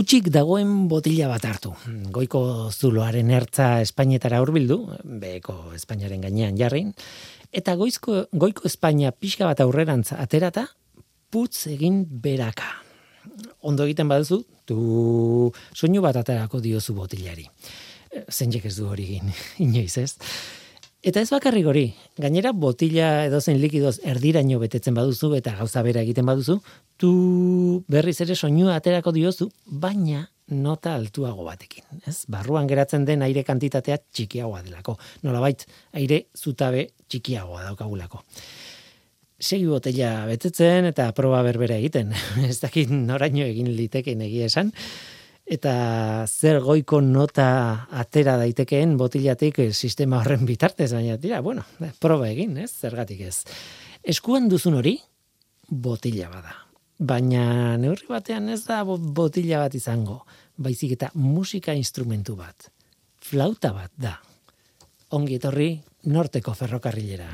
Utsik dagoen botila bat hartu. Goiko zuloaren ertza Espainetara hurbildu, beko Espainiaren gainean jarrin, eta goizko, goiko Espainia pixka bat aurrerantz aterata, putz egin beraka. Ondo egiten baduzu, tu soinu bat aterako diozu botilari. Zenjek ez du hori egin, inoiz ez. Eta ez bakarrik hori, gainera botila edozen likidoz erdiraino betetzen baduzu eta gauza bera egiten baduzu, tu berriz ere soinua aterako diozu, baina nota altuago batekin. Ez? Barruan geratzen den aire kantitatea txikiagoa delako. Nolabait, aire zutabe txikiagoa daukagulako. Segi botella betetzen eta proba berbera egiten. ez dakit noraino egin liteken egia esan eta zer goiko nota atera daitekeen botilatik eh, sistema horren bitartez, baina dira, bueno, proba egin, ez, zergatik ez. Eskuan duzun hori, botila bada. Baina neurri batean ez da botila bat izango, baizik eta musika instrumentu bat. Flauta bat da. Ongi etorri, norteko ferrokarrilera.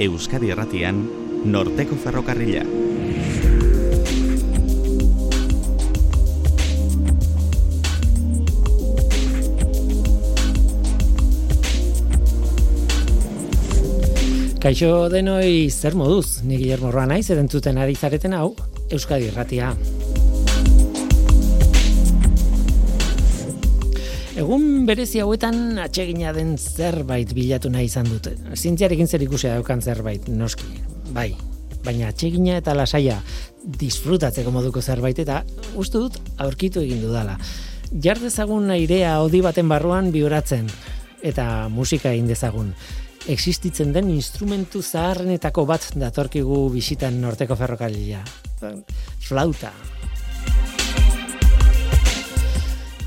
Euskadi Erratian, norteko ferrokarrila. Kaixo denoi zer moduz, ni Guillermo Roa naiz, edentzuten ari zareten hau, Euskadi Irratia. Egun berezi hauetan atsegina den zerbait bilatu nahi izan dute. Zientziarekin zer ikusia daukan zerbait, noski. Bai, baina atsegina eta lasaia disfrutatzeko moduko zerbait eta uste dut aurkitu egin dudala. Jardezagun airea odi baten barruan bioratzen eta musika egin dezagun existitzen den instrumentu zaharrenetako bat datorkigu bisitan norteko ferrokalia. Flauta.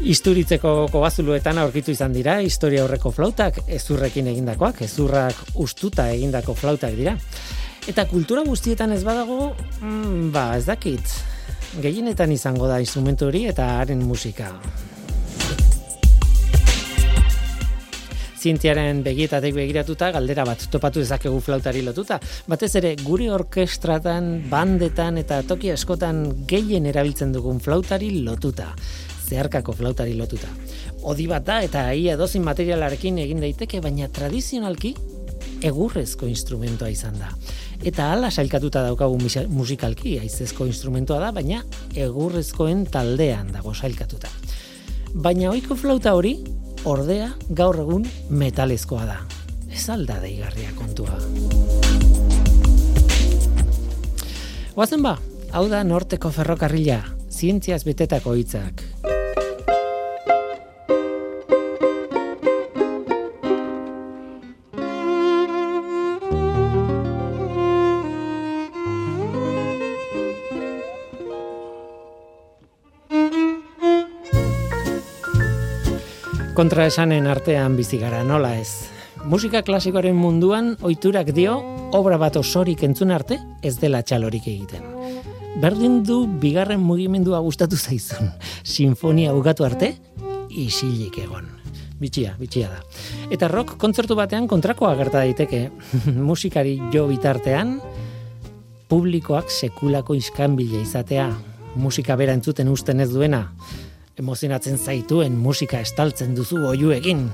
Isturitzeko kobazuluetan aurkitu izan dira, historia horreko flautak, ezurrekin egindakoak, ezurrak ustuta egindako flautak dira. Eta kultura guztietan ez badago, mm, ba, ez dakit, gehienetan izango da instrumentu hori eta haren musika. Zientziaren begietatek begiratuta galdera bat topatu dezakegu flautari lotuta. Batez ere gure orkestratan, bandetan eta toki askotan gehien erabiltzen dugun flautari lotuta. Zeharkako flautari lotuta. Odi bat da eta ia dozin materialarekin egin daiteke, baina tradizionalki egurrezko instrumentoa izan da. Eta hala sailkatuta daukagu musikalki, aizezko instrumentoa da, baina egurrezkoen taldean dago sailkatuta. Baina ohiko flauta hori, ordea gaur egun metalezkoa da. Ez alda deigarria kontua. Oazen ba, hau da norteko ferrokarrila, zientziaz betetako hitzak. Kontraesanen artean bizi gara nola ez. Musika klasikoaren munduan ohiturak dio obra bat osorik entzun arte ez dela txalorik egiten. Berdin du bigarren mugimendua gustatu zaizun. Sinfonia bukatu arte isilik egon. Bitxia, bitxia da. Eta rock kontzertu batean kontrakoa gerta daiteke. Musikari jo bitartean publikoak sekulako iskanbila izatea. Musika bera entzuten usten ez duena emozionatzen zaituen musika estaltzen duzu oiuekin.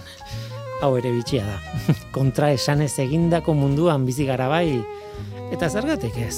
Hau ere bitxia da. Kontra esanez egindako munduan bizi gara bai, eta zergatik ez.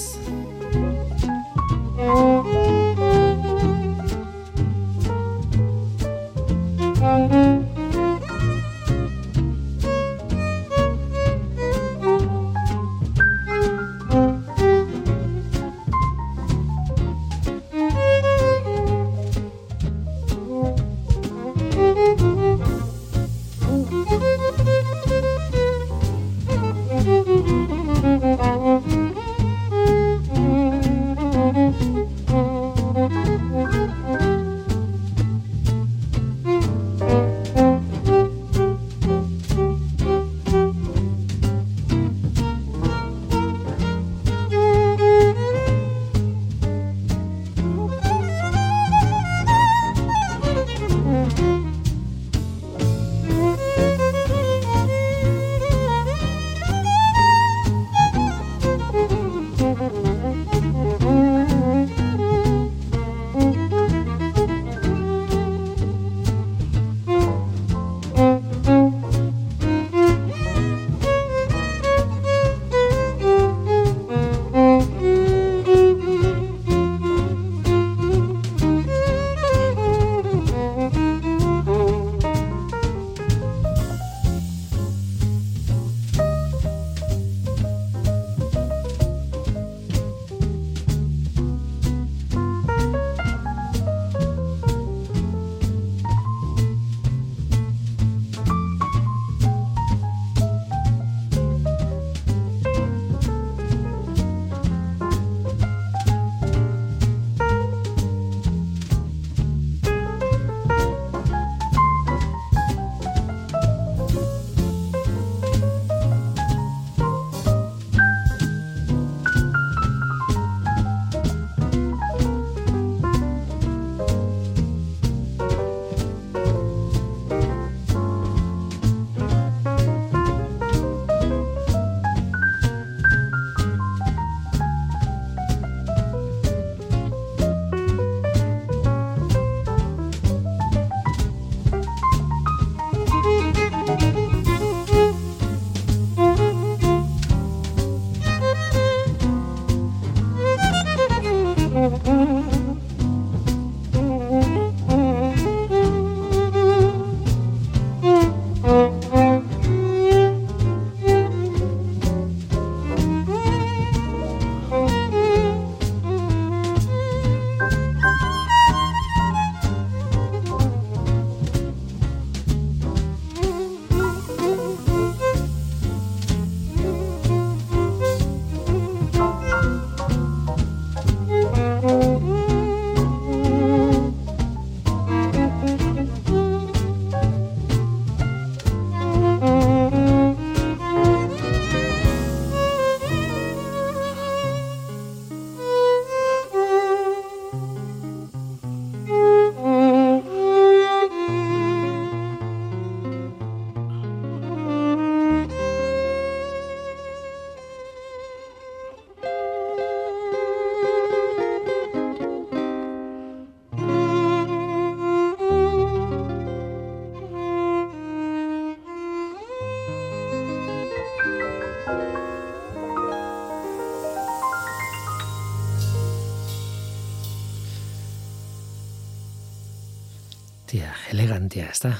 Elegantia, ez da?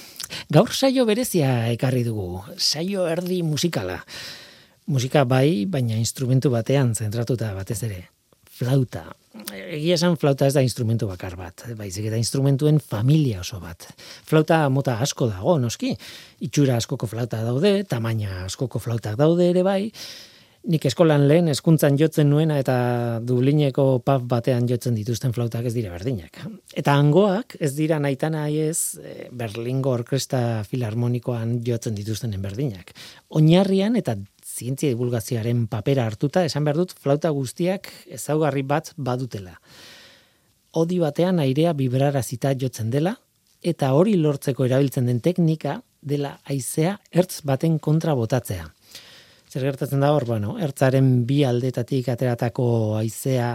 Gaur saio berezia ekarri dugu, saio erdi musikala. Musika bai, baina instrumentu batean zentratuta batez ere. Flauta. Egia esan flauta ez da instrumentu bakar bat, baizik eta instrumentuen familia oso bat. Flauta mota asko dago, noski. Itxura askoko flauta daude, tamaina askoko flautak daude ere bai, Nik eskolan lehen eskuntzan jotzen nuena eta Dublineko pub batean jotzen dituzten flautak ez dira berdinak. Eta angoak ez dira naita nahi ez eh, Berlingo Orkesta Filarmonikoan jotzen dituztenen berdinak. Oinarrian eta zientzia divulgazioaren papera hartuta esan behar dut flauta guztiak ezaugarri bat badutela. Odi batean airea vibrarazita jotzen dela eta hori lortzeko erabiltzen den teknika dela aizea ertz baten kontra botatzea. Zer gertatzen da hor, bueno, ertzaren bi aldetatik ateratako aizea,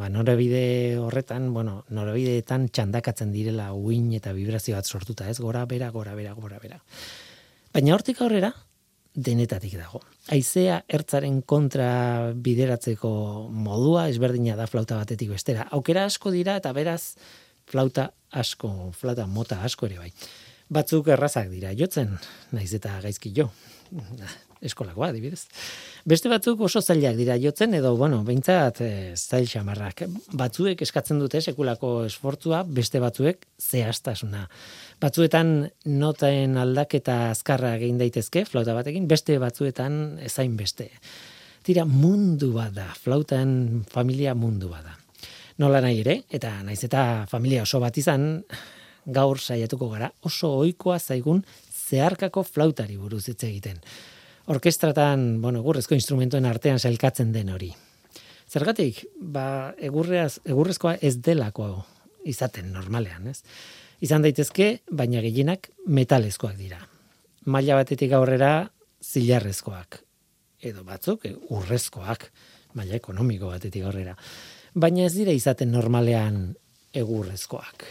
ba, norebide horretan, bueno, norebideetan txandakatzen direla uin eta vibrazio bat sortuta, ez? Gora, bera, gora, bera, gora, bera. Baina hortik aurrera, denetatik dago. Aizea ertzaren kontra bideratzeko modua ezberdina da flauta batetik bestera. Aukera asko dira eta beraz flauta asko, flauta mota asko ere bai. Batzuk errazak dira jotzen, naiz eta gaizki jo eskolakoa, adibidez. Beste batzuk oso zailak dira jotzen, edo, bueno, behintzat e, zail xamarrak. Batzuek eskatzen dute sekulako esfortzua, beste batzuek zehaztasuna. Batzuetan notaen aldaketa azkarra egin daitezke, flauta batekin, beste batzuetan ezain beste. Tira, mundu bada, flautan familia mundu bada. Nola nahi ere, eta naiz eta familia oso bat izan, gaur saiatuko gara oso ohikoa zaigun zeharkako flautari buruz hitz egiten orkestratan, bueno, egurrezko instrumentuen artean sailkatzen den hori. Zergatik, ba, egurreaz, egurrezkoa ez delako izaten normalean, ez? Izan daitezke, baina gehienak metalezkoak dira. Maila batetik aurrera zilarrezkoak edo batzuk urrezkoak, maila ekonomiko batetik aurrera. Baina ez dira izaten normalean egurrezkoak.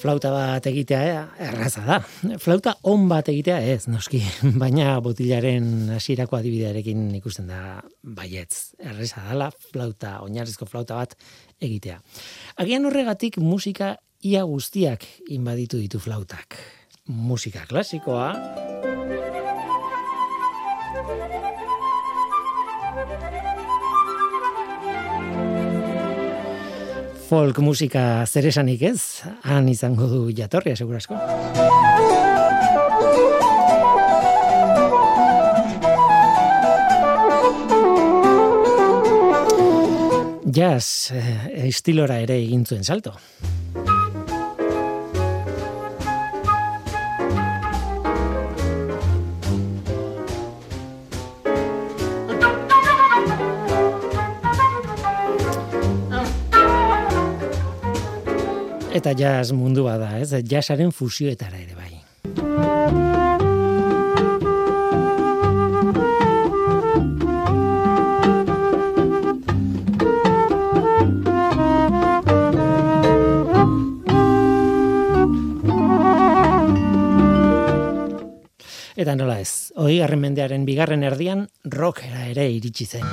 Flauta bat egitea eh, erraza da. Flauta on bat egitea ez, noski, baina botilaren hasierako adibidearekin ikusten da baietz. Erraza dala flauta, oinarrizko flauta bat egitea. Agian horregatik musika ia guztiak inbaditu ditu flautak. Musika klasikoa, folk musika zeresanik ez, han izango du jatorria, segurasko. Jazz eh, estilora ere egin zuen salto. Eta jazz mundu bada, ez? Jazzaren fusioetara ere bai. Eta nola ez, hoi mendearen bigarren erdian rockera ere iritsi zen.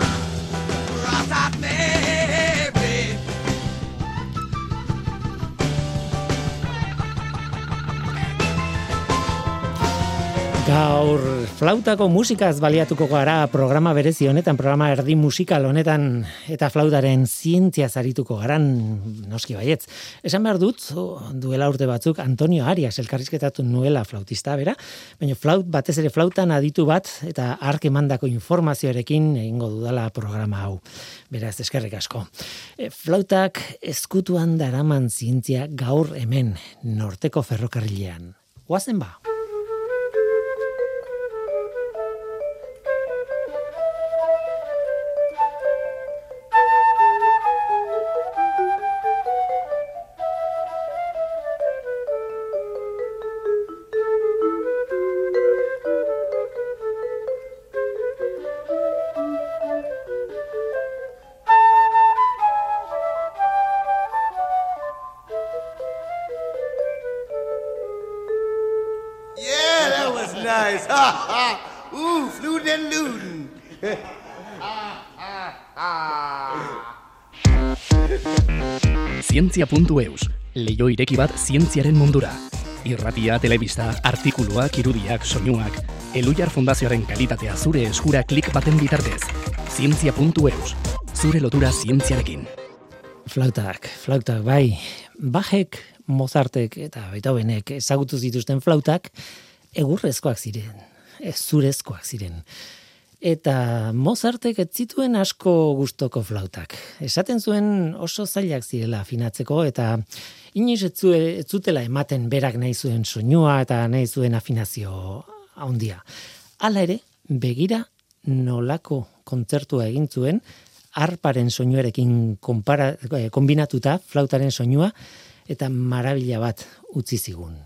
Gaur flautako musikaz baliatuko gara programa berezi honetan, programa erdi musikal honetan eta flautaren zientzia zarituko garan noski baietz. Esan behar dut, duela urte batzuk, Antonio Arias elkarrizketatu nuela flautista bera, baina flaut batez ere flautan aditu bat eta ark emandako informazioarekin egingo dudala programa hau. Beraz, eskerrik asko. E, flautak eskutuan daraman zientzia gaur hemen, norteko ferrokarrilean. Oazen ba? zientzia.eus, leio ireki bat zientziaren mundura. Irratia, telebista, artikuluak, irudiak, soinuak, Elujar Fundazioaren kalitatea zure eskura klik baten bitartez. Zientzia.eus, zure lotura zientziarekin. Flautak, flautak, bai, bajek, mozartek eta Beethovenek ezagutu zituzten flautak, egurrezkoak ziren, ez zurezkoak ziren eta Mozartek ez zituen asko gustoko flautak. Esaten zuen oso zailak zirela afinatzeko eta inoiz ez, zutela ematen berak nahi zuen soinua eta nahi zuen afinazio handia. Hala ere, begira nolako kontzertua egin zuen arparen soinuarekin konpara, eh, kombinatuta flautaren soinua eta marabila bat utzi zigun.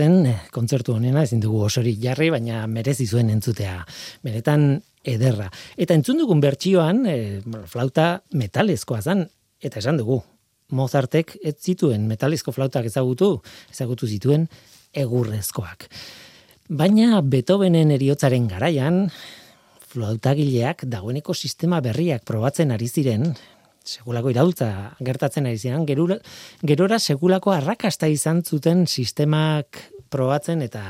Zen eh, kontzertu honena ezin dugu osorik jarri baina merezi zuen entzutea benetan ederra. Eta entzun dugun bertsioan e, flauta metalezkoa zen eta esan dugu Mozartek ez zituen metalezko flautak ezagutu ezagutu zituen egurrezkoak. Baina Beethovenen eriotzaren garaian flautagileak dagoeneko sistema berriak probatzen ari ziren segulako iraultza gertatzen ari ziren, gerura, gerora segulako arrakasta izan zuten sistemak probatzen eta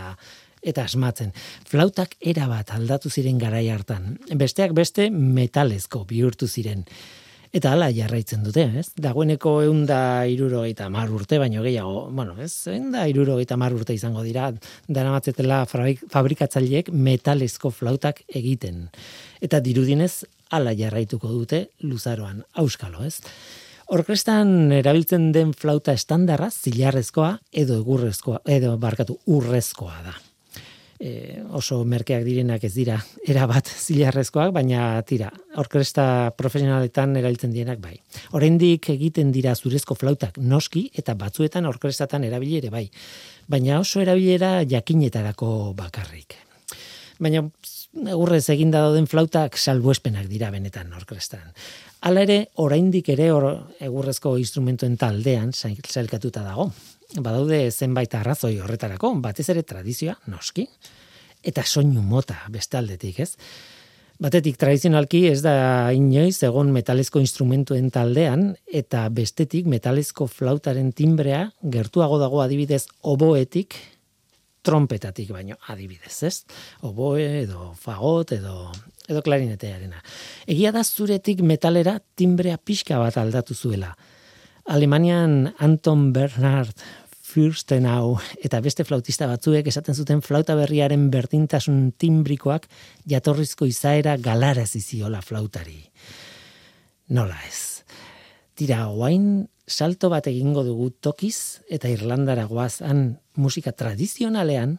eta asmatzen. Flautak era bat aldatu ziren garai hartan. Besteak beste metalezko bihurtu ziren. Eta hala jarraitzen dute, ez? Dagoeneko eunda iruro eta mar urte, baino gehiago, bueno, ez? Eunda iruro eta mar urte izango dira, dara matzetela fabrikatzaileek metalezko flautak egiten. Eta dirudinez, ala jarraituko dute luzaroan auskalo, ez? Orkestan erabiltzen den flauta estandarra zilarrezkoa edo egurrezkoa, edo barkatu urrezkoa da. E, oso merkeak direnak ez dira erabat zilarrezkoak, baina tira, orkesta profesionaletan erabiltzen dienak bai. Oraindik egiten dira zurezko flautak noski eta batzuetan orkestatan erabili ere bai. Baina oso erabilera jakinetarako bakarrik. Baina egurrez eginda dauden flautak salbuespenak dira benetan orkestan. Hala ere, oraindik ere or, egurrezko instrumentuen taldean zailkatuta dago. Badaude zenbait arrazoi horretarako, batez ere tradizioa, noski, eta soinu mota bestaldetik, ez? Batetik tradizionalki ez da inoiz egon metalezko instrumentuen taldean eta bestetik metalezko flautaren timbrea gertuago dago adibidez oboetik trompetatik baino adibidez, ez? Oboe edo fagot edo edo klarinetearena. Egia da zuretik metalera timbrea pixka bat aldatu zuela. Alemanian Anton Bernhard Fürstenau eta beste flautista batzuek esaten zuten flauta berriaren berdintasun timbrikoak jatorrizko izaera galaraz iziola flautari. Nola ez. Tira, oain salto bat egingo dugu tokiz eta Irlandara goaz han musika tradizionalean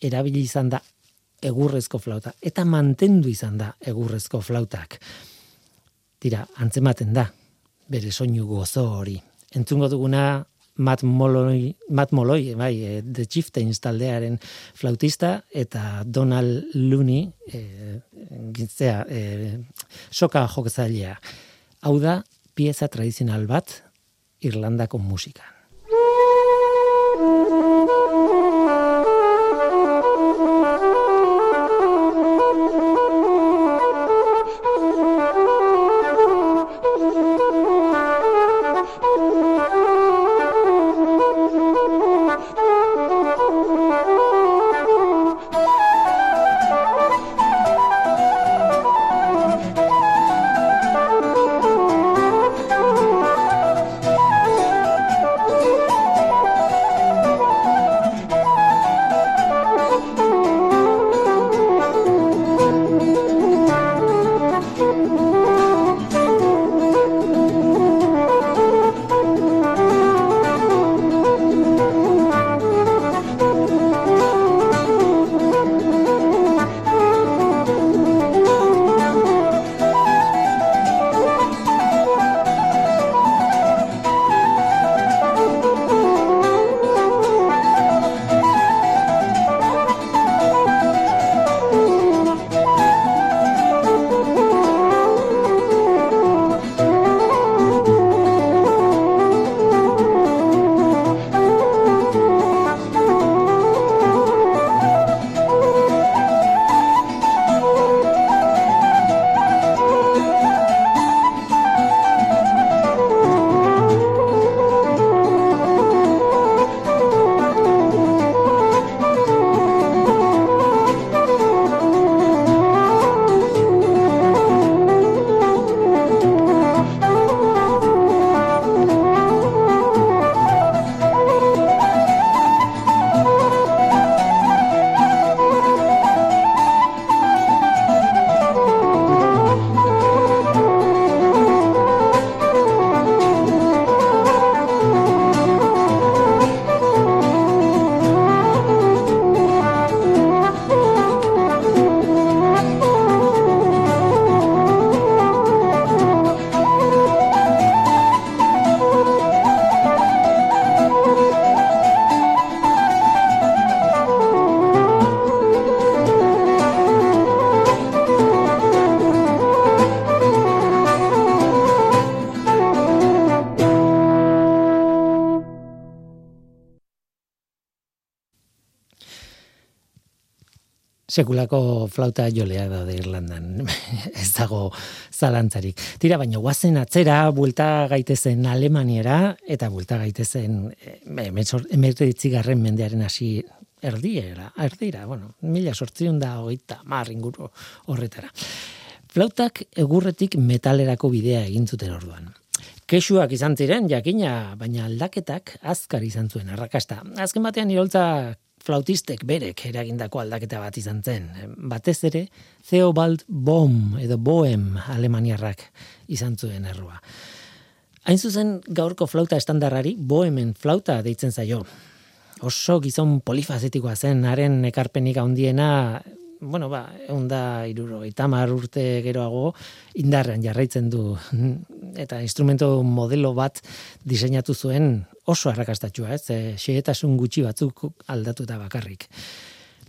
erabili izan da egurrezko flauta eta mantendu izan da egurrezko flautak. Tira, antzematen da bere soinu gozo hori. Entzungo duguna Matt Molloy, Matt Molloy bai, e, The Chieftains taldearen flautista eta Donald Looney e, gintzea, e, soka jokazailea. Hau da, pieza tradizional bat Irlandako musika. Sekulako flauta jolea da de Irlandan. ez dago zalantzarik. Tira, baina guazen atzera, buelta gaitezen Alemaniera, eta buelta gaitezen emertritzi garren mendearen hasi erdiera, erdira, bueno, mila sortzion da hogeita, mar inguru horretara. Flautak egurretik metalerako bidea egin zuten orduan. Kexuak izan ziren, jakina, baina aldaketak azkar izan zuen arrakasta. Azken batean iroltza flautistek berek eragindako aldaketa bat izan zen. Batez ere, Theobald Bohm edo Bohem alemaniarrak izan zuen errua. Hain zuzen gaurko flauta estandarrari Bohemen flauta deitzen zaio. Oso gizon polifazetikoa zen, haren ekarpenik handiena bueno, ba, egun da iruro, itamar urte geroago indarrean jarraitzen du. Eta instrumento modelo bat diseinatu zuen oso arrakastatxua, ez, e, xeetasun gutxi batzuk aldatu eta bakarrik.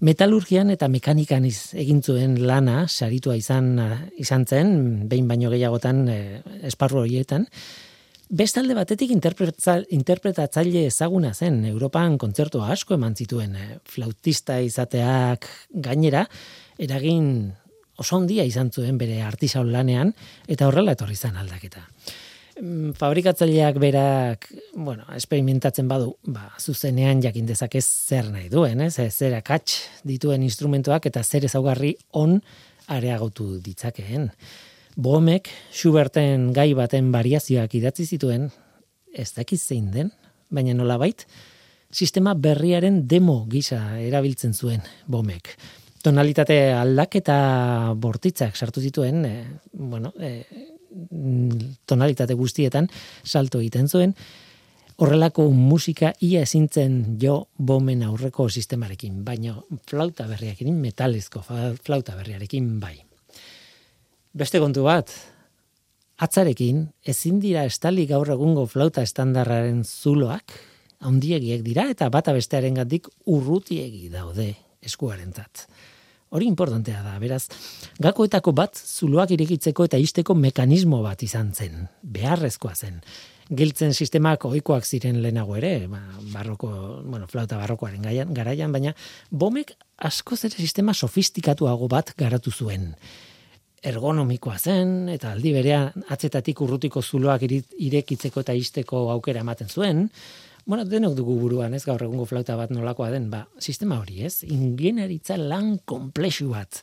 Metalurgian eta mekanikan iz, egin zuen lana saritua izan izan zen, behin baino gehiagotan e, esparru horietan, Bestalde batetik interpretatzaile ezaguna zen, Europan kontzertu asko eman zituen, eh, flautista izateak gainera, eragin oso ondia izan zuen bere artisaun lanean, eta horrela etorri zen aldaketa. Mm, fabrikatzaileak berak, bueno, experimentatzen badu, ba, zuzenean jakin dezake zer nahi duen, ez? Zer akats dituen instrumentoak eta zer ezaugarri on areagotu ditzakeen. Bomek Schuberten gai baten variazioak idatzi zituen, ez dakiz zein den, baina nolabait, sistema berriaren demo gisa erabiltzen zuen Bomek. Tonalitate aldaketa bortitzak sartu zituen, e, bueno, e, tonalitate guztietan salto egiten zuen, horrelako musika ia ezintzen jo bomen aurreko sistemarekin, baina flauta berriarekin, metalezko flauta berriarekin bai. Beste kontu bat, atzarekin ezin dira estali gaur egungo flauta estandarraren zuloak, handiegiek dira eta bata bestearen gatik urrutiegi daude eskuarentzat. Hori importantea da, beraz, gakoetako bat zuloak irekitzeko eta isteko mekanismo bat izan zen, beharrezkoa zen. Giltzen sistemak ohikoak ziren lehenago ere, ba, barroko, bueno, flauta barrokoaren garaian, baina bomek asko zere sistema sofistikatuago bat garatu zuen ergonomikoa zen, eta aldi berean atzetatik urrutiko zuloak irekitzeko eta isteko aukera ematen zuen, bueno, denok dugu buruan, ez gaur egungo flauta bat nolakoa den, ba, sistema hori, ez? Ingeniaritza lan komplexu bat.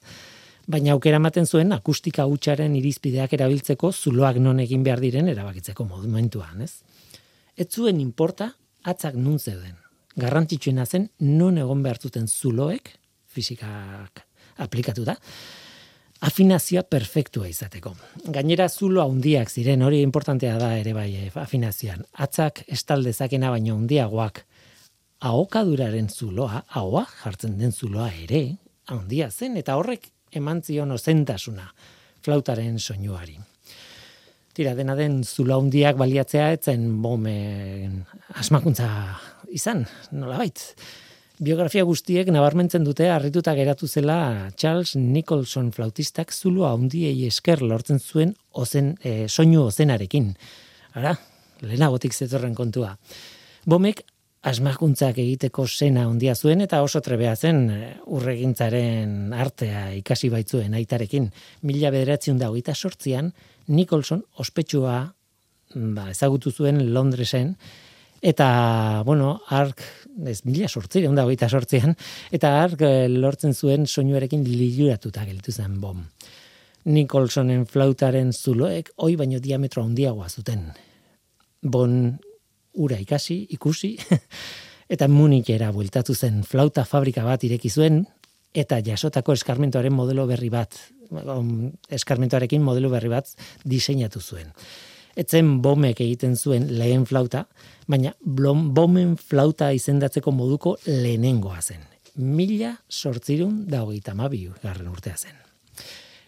Baina aukera ematen zuen akustika hutsaren irizpideak erabiltzeko zuloak non egin behar diren erabakitzeko momentuan, ez? Ez zuen inporta atzak nun zeuden. Garrantzitsuena zen non egon behar zuten zuloek, fizikak aplikatu da, afinazioa perfektua izateko. Gainera zulo handiak ziren, hori importantea da ere bai eh, afinazioan. Atzak estaldezakena baino handiagoak ahokaduraren zuloa, ahoa jartzen den zuloa ere, handia zen, eta horrek eman zion ozentasuna flautaren soinuari. Tira, dena den zulo handiak baliatzea etzen bomen asmakuntza izan, nola Biografia guztiek nabarmentzen dute harrituta geratu zela Charles Nicholson flautistak zulu handiei esker lortzen zuen ozen, e, soinu ozenarekin. Ara, lehenagotik zetorren kontua. Bomek asmakuntzak egiteko sena handia zuen eta oso trebea zen e, urregintzaren artea ikasi baitzuen aitarekin. Mila bederatzen da hogeita sortzian, Nicholson ospetsua ba, ezagutu zuen Londresen, Eta, bueno, ark, ez mila sortzi, onda hogeita sortzean, eta ark eh, lortzen zuen soinuarekin liluratuta geltu zen bom. Nicholsonen flautaren zuloek, oi baino diametro handiagoa zuten. Bon, ura ikasi, ikusi, eta munikera bueltatu zen flauta fabrika bat ireki zuen, eta jasotako eskarmentoaren modelo berri bat, eskarmentoarekin modelo berri bat diseinatu zuen etzen bomek egiten zuen lehen flauta, baina blom, bomen flauta izendatzeko moduko lehenengoa zen. Mila sortzirun da hogeita garren urtea zen.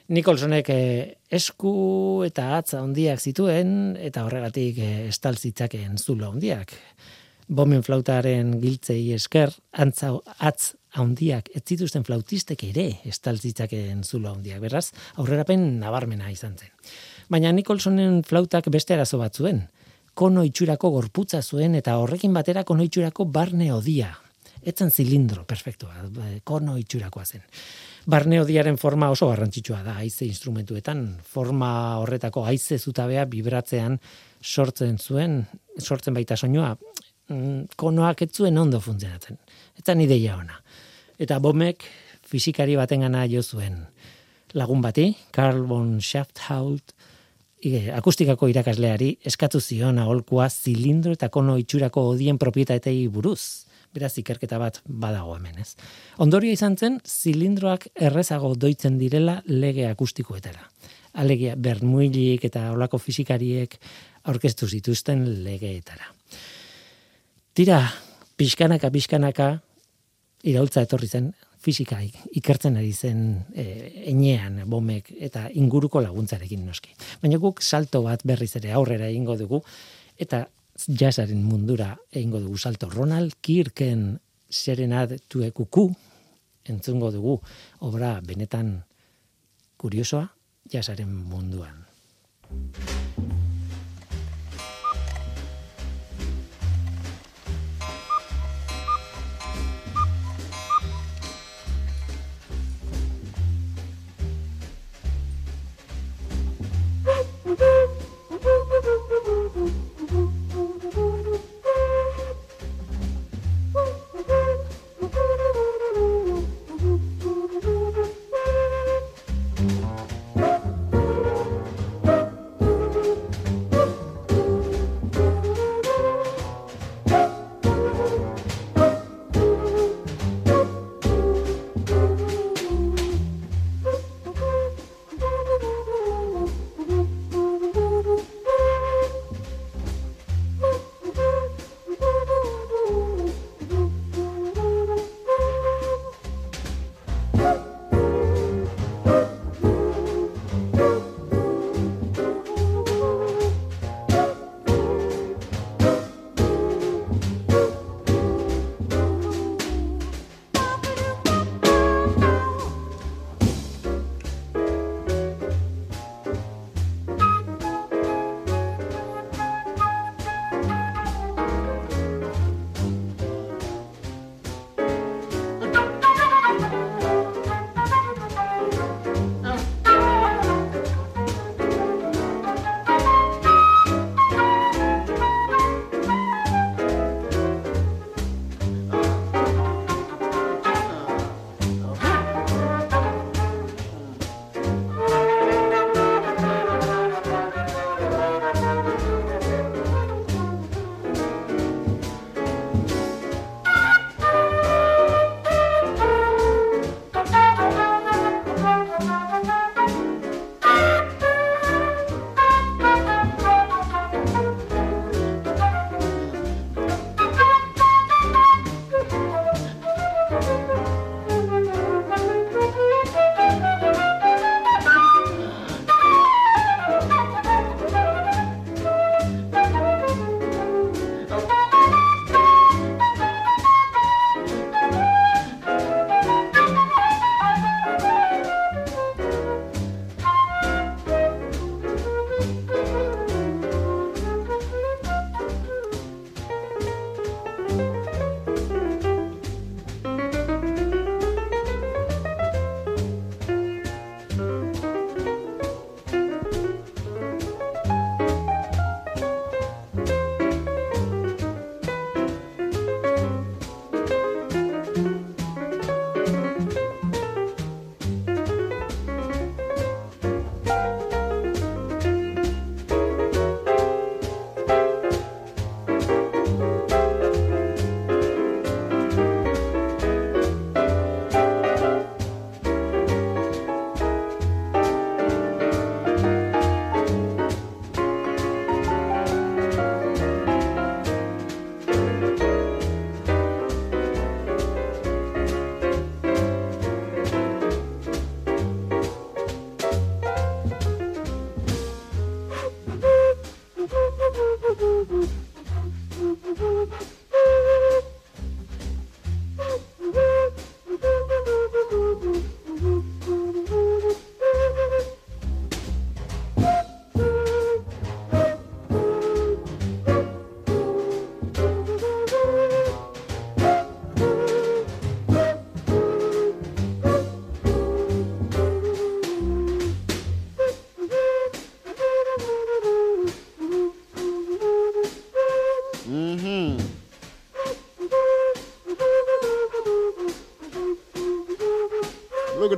Nikolsonek eh, esku eta atza hondiak zituen, eta horregatik eh, estaltzitzaken zulo hondiak. Bomen flautaren giltzei esker, antza atz handiak ez zituzten flautistek ere estaltzitzaken zulo hondiak. Beraz, aurrerapen nabarmena izan zen. Baina Nicholsonen flautak beste arazo bat zuen. Kono itxurako gorputza zuen eta horrekin batera kono itxurako barne odia. etzen zilindro perfektua, kono itxurakoa zen. Barneodiaren forma oso garrantzitsua da haize instrumentuetan, forma horretako haize zutabea vibratzean sortzen zuen, sortzen baita soinua, mm, konoak ez zuen ondo funtzionatzen. Eta ideia ona. Eta bomek fizikari batengana jo zuen lagun bati, Karl von Schafthaut, akustikako irakasleari eskatu zion aholkua zilindro eta kono itxurako odien propietatei buruz. Beraz, ikerketa bat badago hemen, ez? Ondorio izan zen, zilindroak errezago doitzen direla lege akustikoetara. Alegia, bermuilik eta olako fizikariek aurkeztu zituzten legeetara. Tira, pixkanaka, pixkanaka, iraultza etorri zen, fisika ikertzen ari zen e, enean bomek eta inguruko laguntzarekin noski. Baina guk salto bat berriz ere aurrera egingo dugu eta jazzaren mundura egingo dugu salto. Ronald Kirken serenad tuekuku entzungo dugu obra benetan kuriosoa jazzaren munduan.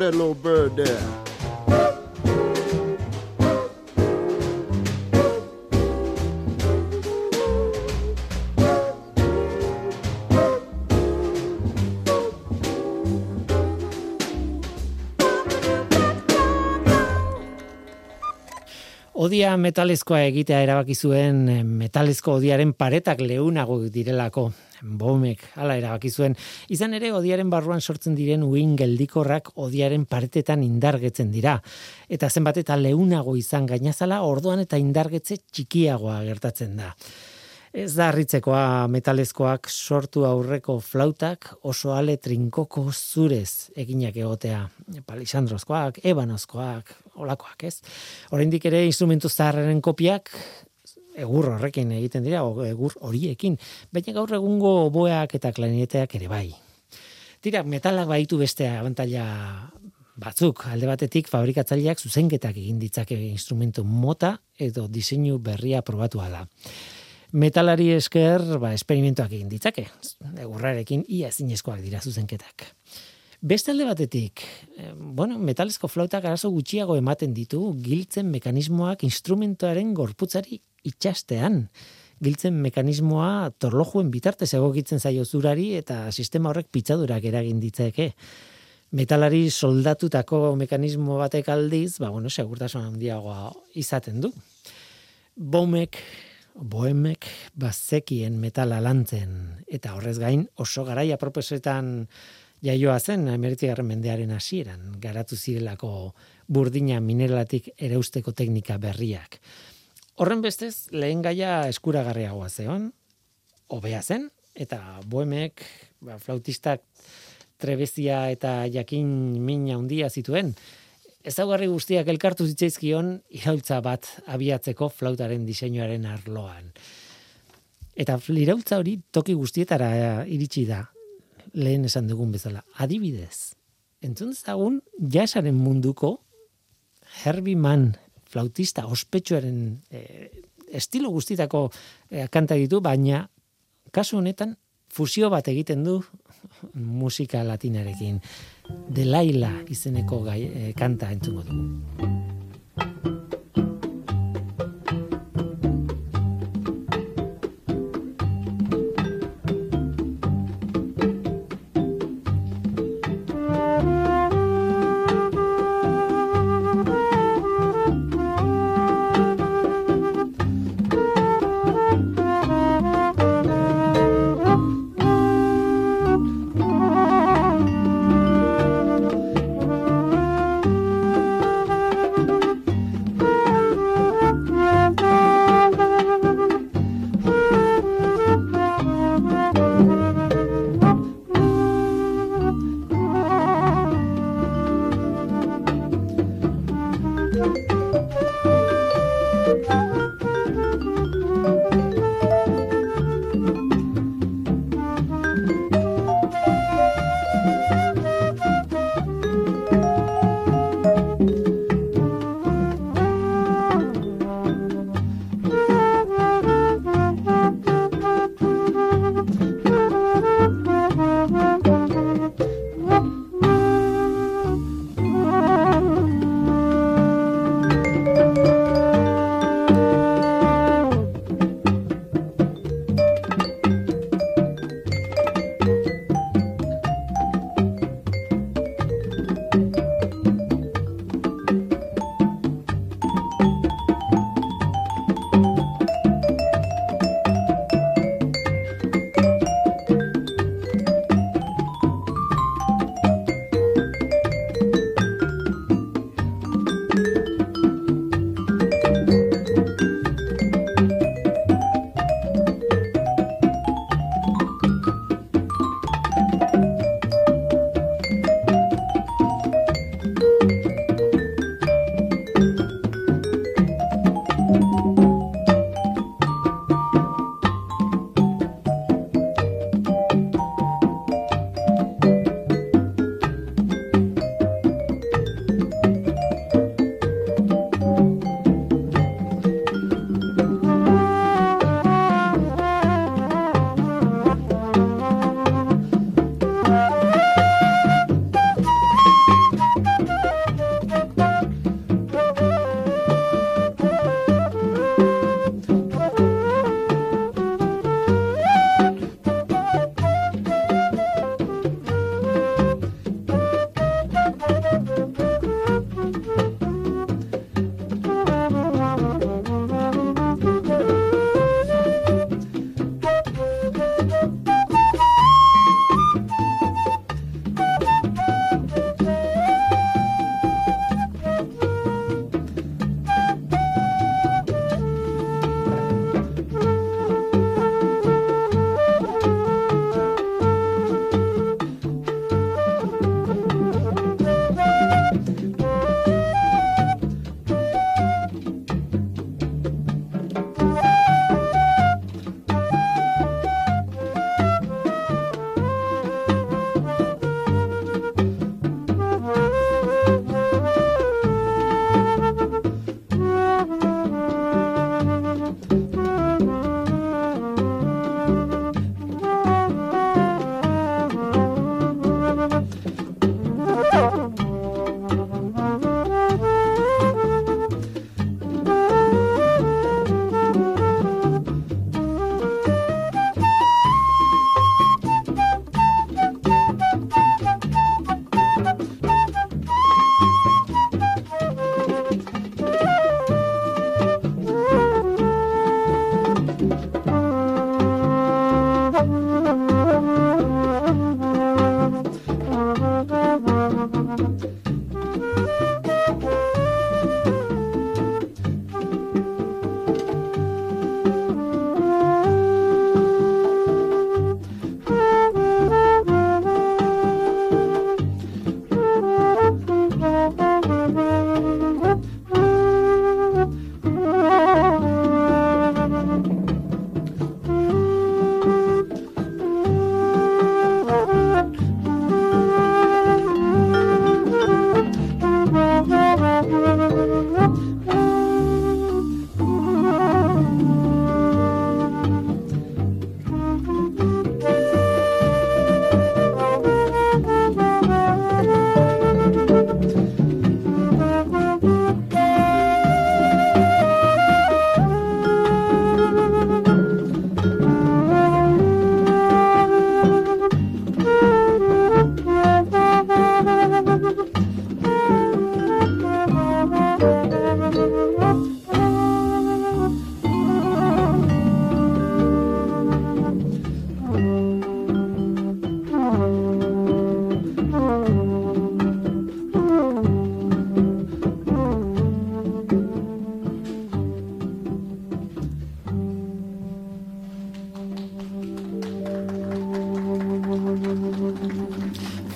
At that little bird there. Odia metalezkoa egitea erabaki zuen eh, metalezko odiaren paretak leunago direlako. Bomek, hala erabaki zuen. Izan ere, odiaren barruan sortzen diren uin geldikorrak odiaren paretetan indargetzen dira. Eta zenbat eta leunago izan gainazala, orduan eta indargetze txikiagoa gertatzen da. Ez da harritzekoa metalezkoak sortu aurreko flautak oso ale trinkoko zurez eginak egotea. Palisandrozkoak, ebanozkoak, olakoak, ez? Oraindik ere instrumentu zaharren kopiak egur horrekin egiten dira, o egur horiekin, baina gaur egungo boeak eta klarineteak ere bai. Tira, metalak baitu beste abantaila batzuk, alde batetik fabrikatzaileak zuzenketak egin ditzake instrumentu mota edo diseinu berria probatu da metalari esker, ba, esperimentoak egin ditzake. Egurrarekin ia ezinezkoak dira zuzenketak. Beste alde batetik, bueno, metalezko flautak arazo gutxiago ematen ditu giltzen mekanismoak instrumentoaren gorputzari itxastean. Giltzen mekanismoa torlojuen bitartez egokitzen zaio zurari eta sistema horrek pitzadurak eragin ditzake. Metalari soldatutako mekanismo batek aldiz, ba, bueno, segurtasun handiagoa izaten du. Bomek boemek bazekien metala lantzen eta horrez gain oso garaia proposetan jaioa zen emeritzigarren mendearen hasieran garatu zirelako burdina mineralatik ereusteko teknika berriak. Horren bestez, lehen gaia eskuragarriagoa zeon, hobea zen, eta boemek, ba, flautistak trebezia eta jakin mina handia zituen, ezaugarri guztiak elkartu zitzaizkion iraultza bat abiatzeko flautaren diseinuaren arloan. Eta iraultza hori toki guztietara iritsi da, lehen esan dugun bezala. Adibidez, entzun zagun, jasaren munduko Herbie Mann, flautista ospetsuaren eh, estilo guztietako eh, kanta ditu, baina kasu honetan fusio bat egiten du musika latinarekin. Delaila izeneko gai, e, kanta entzungo dugu.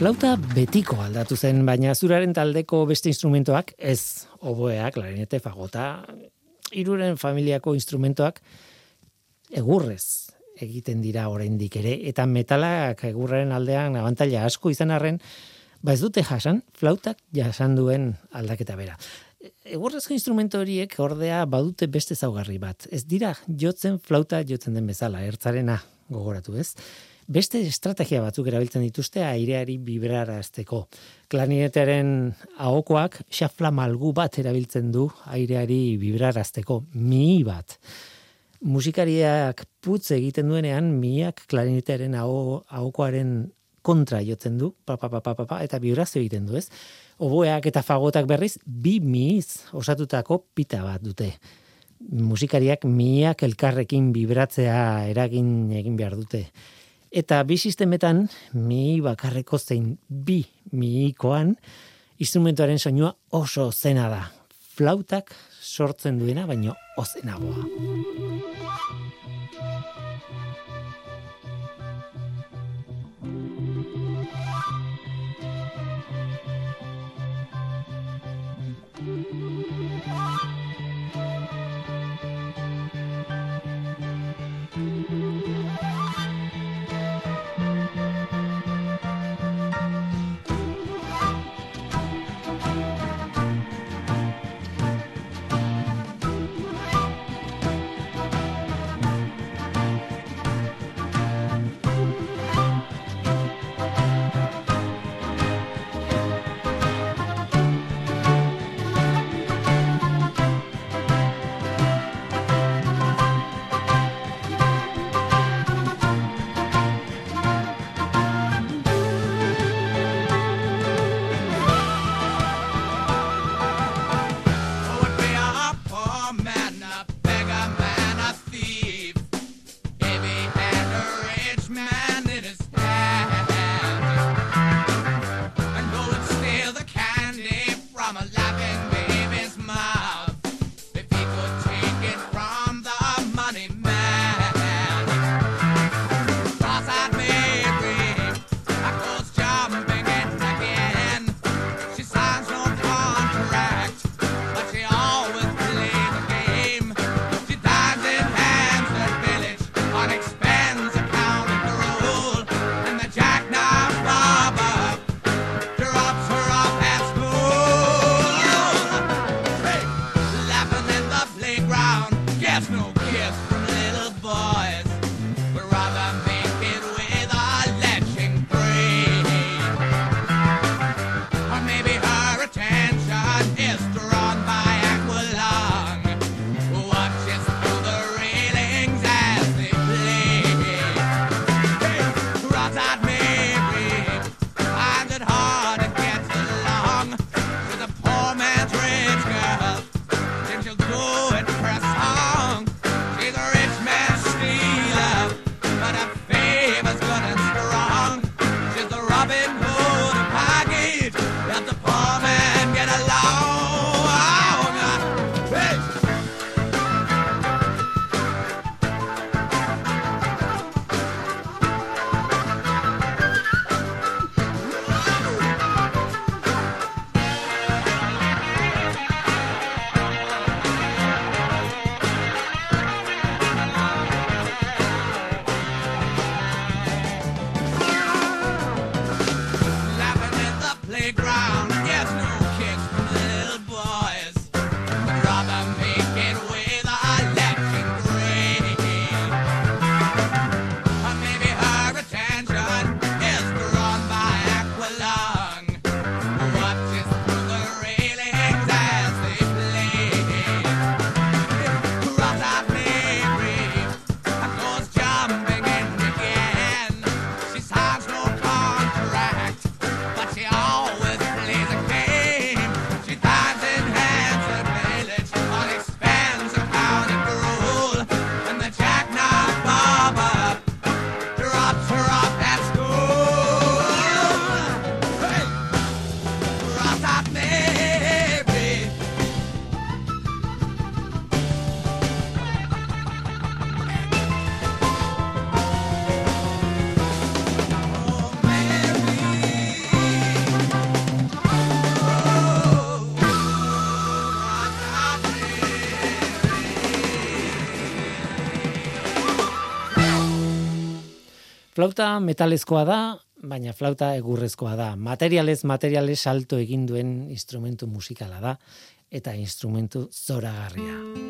Flauta betiko aldatu zen, baina zuraren taldeko beste instrumentoak, ez oboeak, klarinete, fagota, iruren familiako instrumentoak, egurrez egiten dira oraindik ere, eta metalak egurraren aldean abantaila asko izan arren, ba ez dute jasan, flautak jasan duen aldaketa bera. Egurrezko instrumento horiek ordea badute beste zaugarri bat. Ez dira jotzen flauta jotzen den bezala, ertzarena gogoratu ez beste estrategia batzuk erabiltzen dituzte aireari vibrarazteko. Klarinetearen ahokoak xafla malgu bat erabiltzen du aireari vibrarazteko, mi bat. Musikariak putz egiten duenean, miak klarinetearen ahokoaren kontra jotzen du, pa, pa, pa, pa, pa, eta vibrazio egiten du, ez? Oboeak eta fagotak berriz, bi miiz osatutako pita bat dute. Musikariak miak elkarrekin vibratzea eragin egin behar dute. Eta bi sistemetan, mi bakarreko zein bi miikoan, instrumentuaren soinua oso zena da. Flautak sortzen duena, baino ozenagoa. Flauta metalezkoa da, baina flauta egurrezkoa da. Materialez, materialez salto egin duen instrumentu musikala da, eta instrumentu zoragarria.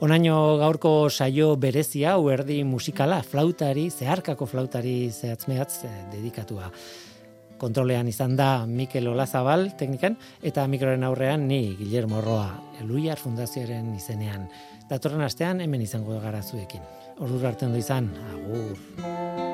Onaino gaurko saio berezia, uerdi musikala, flautari, zeharkako flautari zehatzmehatz eh, dedikatua. Kontrolean izan da Mikel Olazabal teknikan, eta mikroren aurrean ni Guillermo Roa, Eluiar Fundazioaren izenean. Datorren astean hemen izango gara zuekin. Ordur artean du izan, agur.